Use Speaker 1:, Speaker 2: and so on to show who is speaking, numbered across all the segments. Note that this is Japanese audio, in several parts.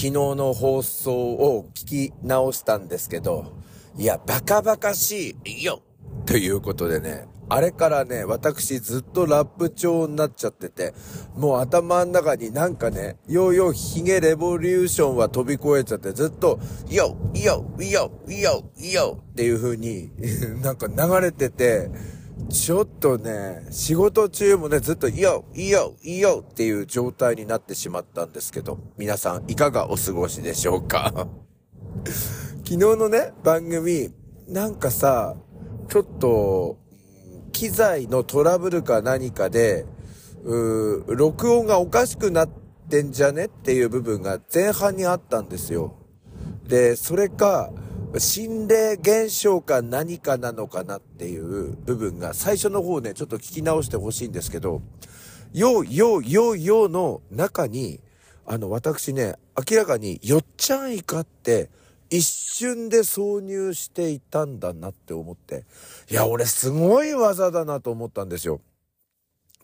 Speaker 1: 昨日の放送を聞き直したんですけど、いや、バカバカしいよということでね、あれからね、私ずっとラップ調になっちゃってて、もう頭の中になんかね、ヨーヨーヒゲレボリューションは飛び越えちゃってずっと、ヨー、ヨー、ヨー、ヨー、ヨーっていう風に なんか流れてて、ちょっとね、仕事中もね、ずっと、ヨー、ヨー、ヨーっていう状態になってしまったんですけど、皆さんいかがお過ごしでしょうか？昨日のね、番組、なんかさ、ちょっと、機材のトラブルか何かで、うー録音がおかしくなってんじゃねっていう部分が前半にあったんですよ。で、それか、心霊現象か何かなのかなっていう部分が最初の方ね、ちょっと聞き直してほしいんですけど、よ、よ、よ、よの中に、あの、私ね、明らかによっちゃんイカって一瞬で挿入していたんだなって思って、いや、俺すごい技だなと思ったんですよ。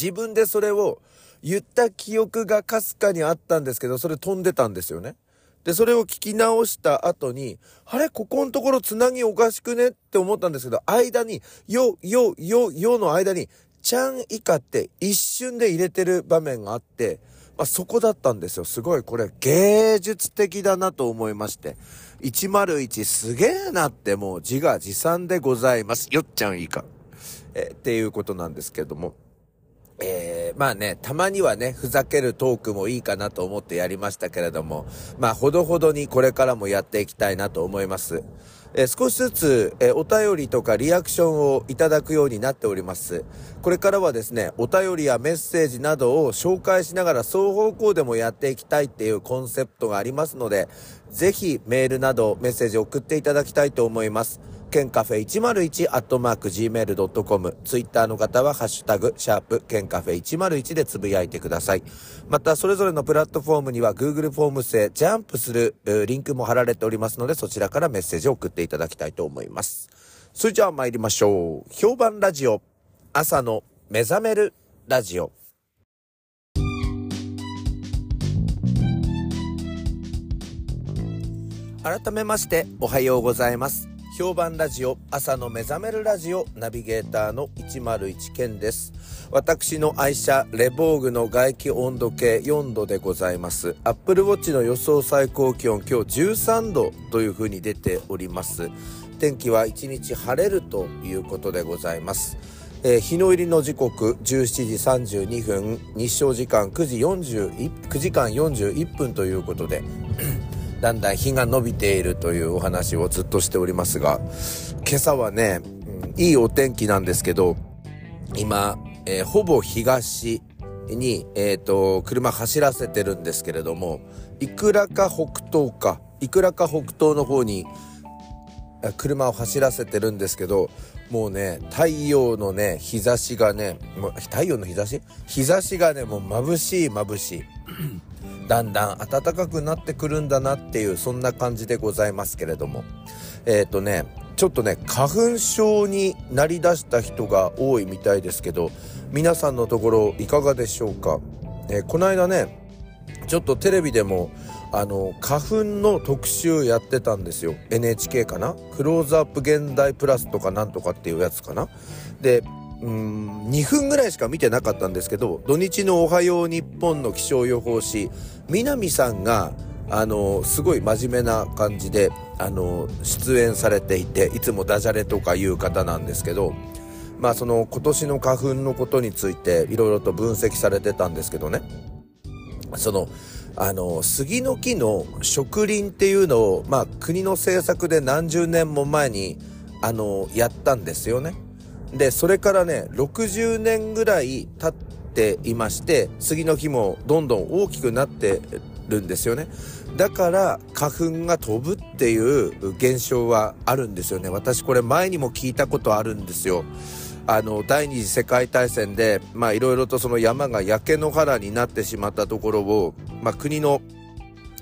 Speaker 1: 自分でそれを言った記憶がかすかにあったんですけど、それ飛んでたんですよね。で、それを聞き直した後に、あれ？ここのところつなぎおかしくね？って思ったんですけど、間に、よ、よ、よ、よの間に、ちゃん以下って一瞬で入れてる場面があって、まあ、そこだったんですよ。すごいこれ芸術的だなと思いまして。101すげえなってもう自画自賛でございます。よっちゃんいいか。えっていうことなんですけども。えー、まあね、たまにはね、ふざけるトークもいいかなと思ってやりましたけれども、まあ、ほどほどにこれからもやっていきたいなと思います。えー、少しずつ、えー、お便りとかリアクションをいただくようになっております。これからはですね、お便りやメッセージなどを紹介しながら双方向でもやっていきたいっていうコンセプトがありますので、ぜひメールなどメッセージを送っていただきたいと思います。ケンカフェ101アットマーク gmail.com。ツイッターの方はハッシュタグ、シャープ、ケンカフェ101でつぶやいてください。また、それぞれのプラットフォームには Google フォーム製ジャンプするリンクも貼られておりますので、そちらからメッセージを送っていただきたいと思います。それじゃあ参りましょう。評判ラジオ、朝の目覚めるラジオ。改めましておはようございます評判ラジオ朝の目覚めるラジオナビゲーターの101健です。私の愛車レボーグの外気温度計4度でございます。アップルウォッチの予想最高気温今日13度という風に出ております。天気は1日晴れるということでございます。えー、日の入りの時刻17時32分日照時間9時41 9時間41分ということでだんだん日が伸びているというお話をずっとしておりますが、今朝はね、いいお天気なんですけど、今、えー、ほぼ東に、えっ、ー、と、車走らせてるんですけれども、いくらか北東か、いくらか北東の方に、車を走らせてるんですけど、もうね、太陽のね、日差しがね、太陽の日差し？日差しがね、もう眩しい眩しい。だんだん暖かくなってくるんだなっていうそんな感じでございますけれども。えっ、ー、とねちょっとね花粉症になりだした人が多いみたいですけど皆さんのところいかがでしょうか、えー、この間ねちょっとテレビでもあの花粉の特集やってたんですよ。NHK かな？クローズアップ現代プラスとかなんとかっていうやつかな？でうん2分ぐらいしか見てなかったんですけど土日の「おはよう日本」の気象予報士南さんがあのすごい真面目な感じであの出演されていていつもダジャレとか言う方なんですけどまあその今年の花粉のことについていろいろと分析されてたんですけどねそのあの杉の木の植林っていうのを、まあ、国の政策で何十年も前にあのやったんですよね。で、それからね、60年ぐらい経っていまして、杉の木もどんどん大きくなってるんですよね。だから花粉が飛ぶっていう現象はあるんですよね。私これ前にも聞いたことあるんですよ。あの、第二次世界大戦で、まあいろいろとその山が焼け野原になってしまったところを、まあ国の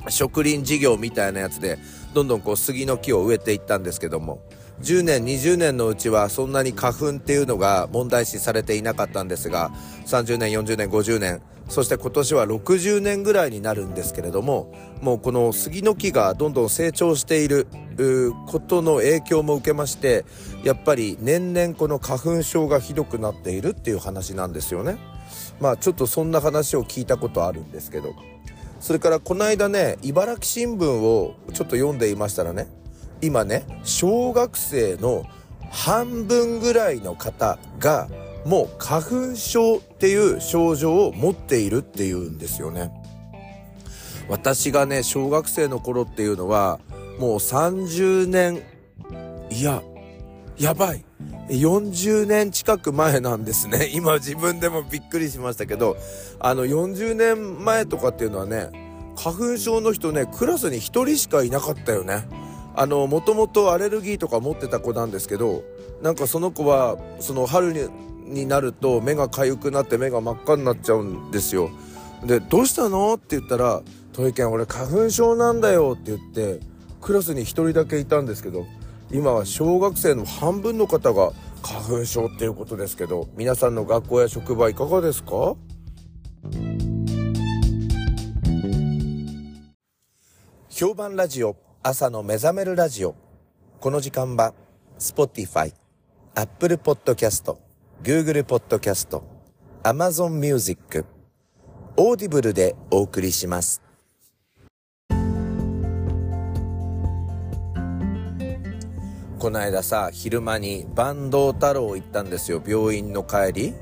Speaker 1: 植林事業みたいなやつで、どんどんこう杉の木を植えていったんですけども、10年、20年のうちはそんなに花粉っていうのが問題視されていなかったんですが、30年、40年、50年、そして今年は60年ぐらいになるんですけれども、もうこの杉の木がどんどん成長していることの影響も受けまして、やっぱり年々この花粉症がひどくなっているっていう話なんですよね。まあちょっとそんな話を聞いたことあるんですけど。それからこの間ね、茨城新聞をちょっと読んでいましたらね、今ね、小学生の半分ぐらいの方がもう花粉症っていう症状を持っているっていうんですよね。私がね、小学生の頃っていうのは、もう30年、いや、やばい。40年近く前なんですね。今自分でもびっくりしましたけど、あの40年前とかっていうのはね、花粉症の人ね、クラスに1人しかいなかったよね。あの、もともとアレルギーとか持ってた子なんですけど、なんかその子は、その春にになると目が痒くなって目が真っ赤になっちゃうんですよ。で、どうしたの？って言ったら、トイケン俺花粉症なんだよって言って、クラスに1人だけいたんですけど、今は小学生の半分の方が花粉症っていうことですけど、皆さんの学校や職場いかがですか？評判ラジオ。朝の目覚めるラジオこの時間は Spotify、Apple Podcast、Google Podcast、Amazon Music、Audible でお送りします。この間さ、昼間に坂東太郎行ったんですよ、病院の帰り。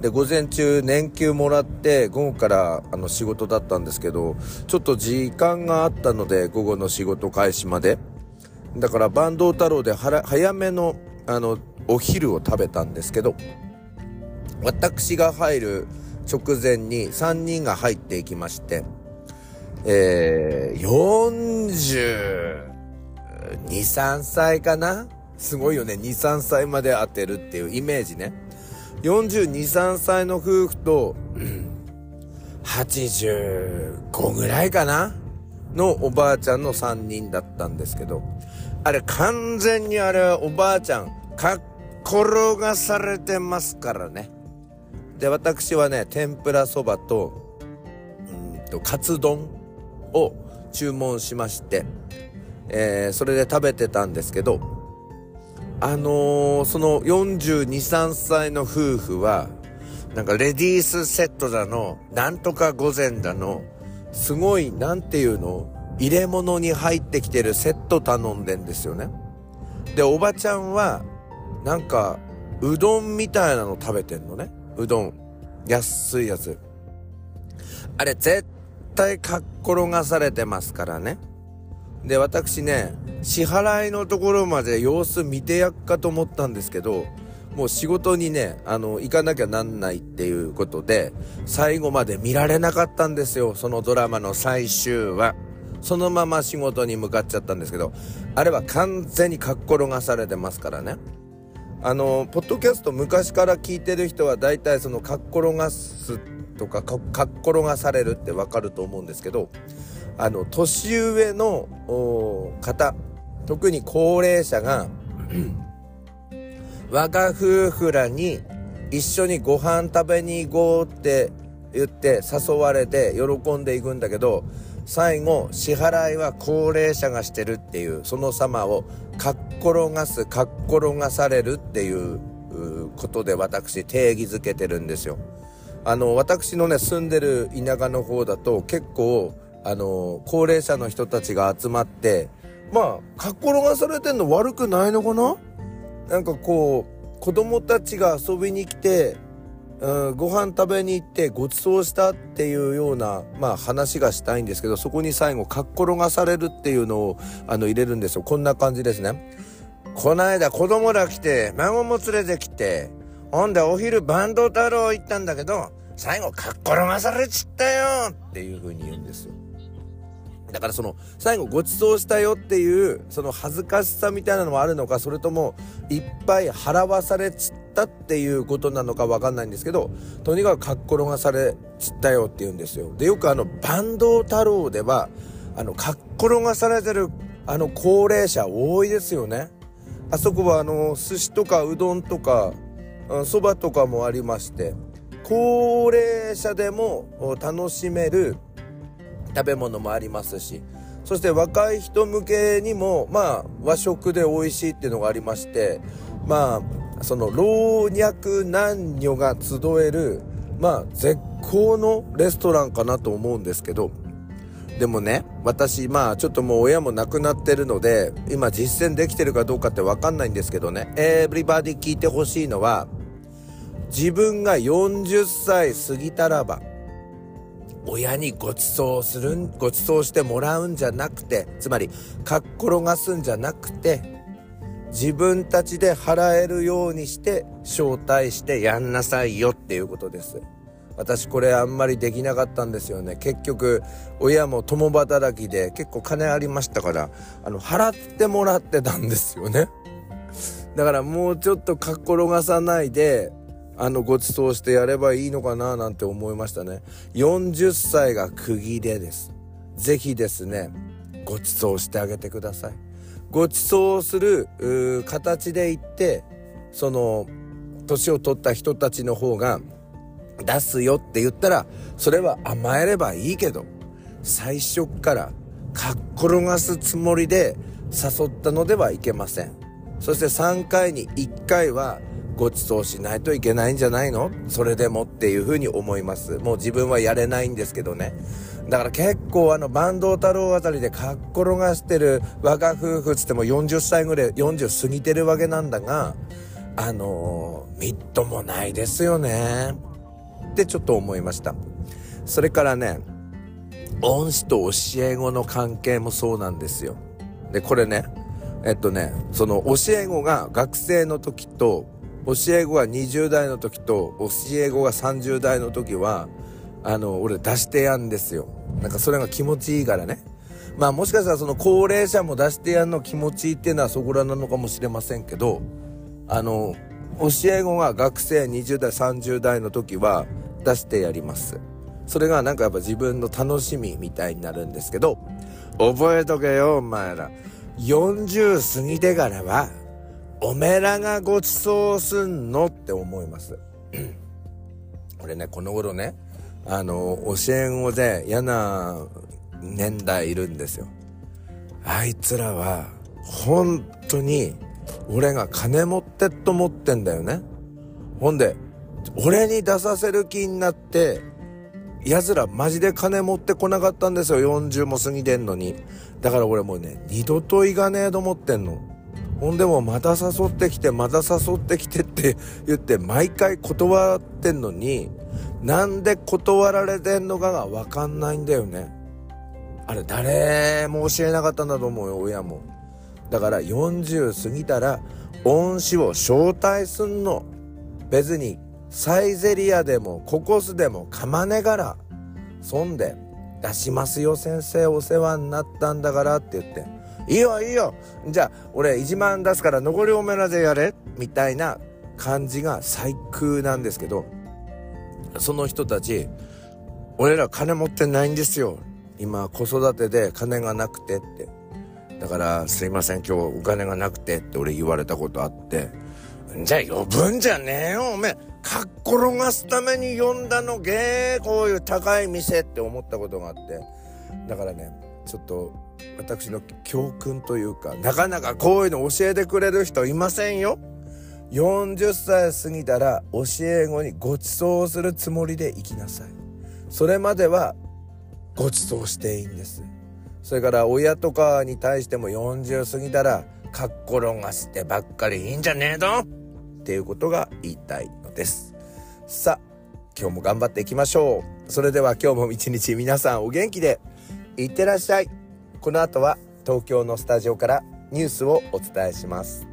Speaker 1: で、午前中年休もらって、午後からあの仕事だったんですけど、ちょっと時間があったので、午後の仕事開始まで。だから坂東太郎で早めの、あの、お昼を食べたんですけど、私が入る直前に3人が入っていきまして、えー、40、2、3歳かな？すごいよね。2、3歳まで当てるっていうイメージね。42、3歳の夫婦と、うん85ぐらいかなのおばあちゃんの3人だったんですけど、あれ完全にあれはおばあちゃん、かっ転がされてますからね。で、私はね、天ぷらそばと、うんと、カツ丼を注文しまして、えー、それで食べてたんですけど、あのー、その42、3歳の夫婦は、なんかレディースセットだの、なんとか午前だの、すごい、なんていうの、入れ物に入ってきてるセット頼んでんですよね。で、おばちゃんは、なんか、うどんみたいなの食べてんのね。うどん。安いやつ。あれ、絶対かっ転がされてますからね。で、私ね、支払いのところまで様子見てやっかと思ったんですけど、もう仕事にね、あの、行かなきゃなんないっていうことで、最後まで見られなかったんですよ、そのドラマの最終話。そのまま仕事に向かっちゃったんですけど、あれは完全にかっ転がされてますからね。あの、ポッドキャスト昔から聞いてる人は大体そのかっ転がすとかかっ転がされるってわかると思うんですけど、あの、年上の方、特に高齢者が 我が夫婦らに一緒にご飯食べに行こうって言って誘われて喜んでいくんだけど、最後、支払いは高齢者がしてるっていう、その様を、かっ転がす、かっ転がされるっていうことで私定義づけてるんですよ。あの、私のね、住んでる田舎の方だと結構、あの、高齢者の人たちが集まって、まあ、かっ転がされてんの悪くないのかな？なんかこう、子供たちが遊びに来て、うん、ご飯食べに行ってご馳走したっていうような、まあ話がしたいんですけど、そこに最後、かっ転がされるっていうのを、あの、入れるんですよ。こんな感じですね。こないだ子供ら来て、孫も連れてきて、ほんでお昼バンド太郎行ったんだけど、最後かっ転がされちったよっていう風に言うんですよ。だからその、最後ご馳走したよっていう、その恥ずかしさみたいなのもあるのか、それとも、いっぱい払わされちったっていうことなのかわかんないんですけど、とにかくかっ転がされちったよって言うんですよ。で、よくあの、バンド太郎では、あの、かっ転がされてる、あの、高齢者多いですよね。あそこはあの、寿司とかうどんとか、そばとかもありまして、高齢者でも楽しめる食べ物もありますし、そして若い人向けにも、まあ、和食で美味しいっていうのがありまして、まあ、その老若男女が集える、まあ、絶好のレストランかなと思うんですけど、でもね、私、まあ、ちょっともう親も亡くなってるので、今実践できてるかどうかってわかんないんですけどね、エブリバディ聞いてほしいのは、自分が40歳過ぎたらば、親にご馳走するん、ご馳走してもらうんじゃなくて、つまり、かっ転がすんじゃなくて、自分たちで払えるようにして招待してやんなさいよっていうことです。私これあんまりできなかったんですよね。結局、親も共働きで結構金ありましたから、あの、払ってもらってたんですよね。だからもうちょっとかっ転がさないで、あの、ご馳走してやればいいのかななんて思いましたね。40歳が区切れです。ぜひですね、ご馳走してあげてください。ご馳走する、形で言って、その、年を取った人たちの方が、出すよって言ったら、それは甘えればいいけど、最初からかっ転がすつもりで誘ったのではいけません。そして3回に1回はご馳走しないといけないんじゃないの？それでもっていうふうに思います。もう自分はやれないんですけどね。だから結構あの、坂東太郎あたりでかっ転がしてる我が夫婦つっても40歳ぐらい、40過ぎてるわけなんだが、あのー、みっともないですよね。ってちょっと思いました。それからね、恩師と教え子の関係もそうなんですよ。で、これね、えっとね、その教え子が学生の時と教え子が20代の時と教え子が30代の時はあの俺出してやんですよ。なんかそれが気持ちいいからね。まあもしかしたらその高齢者も出してやんの気持ちいいっていうのはそこらなのかもしれませんけどあの教え子が学生20代30代の時は出してやります。それがなんかやっぱ自分の楽しみみたいになるんですけど覚えとけよお前ら。40過ぎてからはおめえらがご馳走すんのって思います。俺ね、この頃ね、あの、教え子で嫌な年代いるんですよ。あいつらは、本当に、俺が金持ってっと思ってんだよね。ほんで、俺に出させる気になって、奴らマジで金持ってこなかったんですよ。40も過ぎてんのに。だから俺もうね、二度といかねえと思ってんの。ほんでもまた誘ってきて、また誘ってきてって言って毎回断ってんのに、なんで断られてんのかがわかんないんだよね。あれ誰も教えなかったんだと思うよ、親も。だから40過ぎたら恩師を招待すんの。別にサイゼリアでもココスでもかまねがら。そんで出しますよ先生お世話になったんだからって言って。いいよいいよ。じゃあ俺1万出すから残りおめらでやれ。みたいな感じが最空なんですけどその人たち俺ら金持ってないんですよ。今子育てで金がなくてって。だからすいません今日お金がなくてって俺言われたことあって。じゃあ呼ぶんじゃねえよおめえ。かっ転がすために呼んだのげこういう高い店って思ったことがあって。だからねちょっと私の教訓というか、なかなかこういうの教えてくれる人いませんよ。40歳過ぎたら教え子にご馳走するつもりで生きなさい。それまではご馳走していいんです。それから親とかに対しても40過ぎたらかっころがしてばっかりいいんじゃねえの？っていうことが言いたいのです。さあ、今日も頑張っていきましょう。それでは今日も一日皆さんお元気でいってらっしゃい。この後は東京のスタジオからニュースをお伝えします。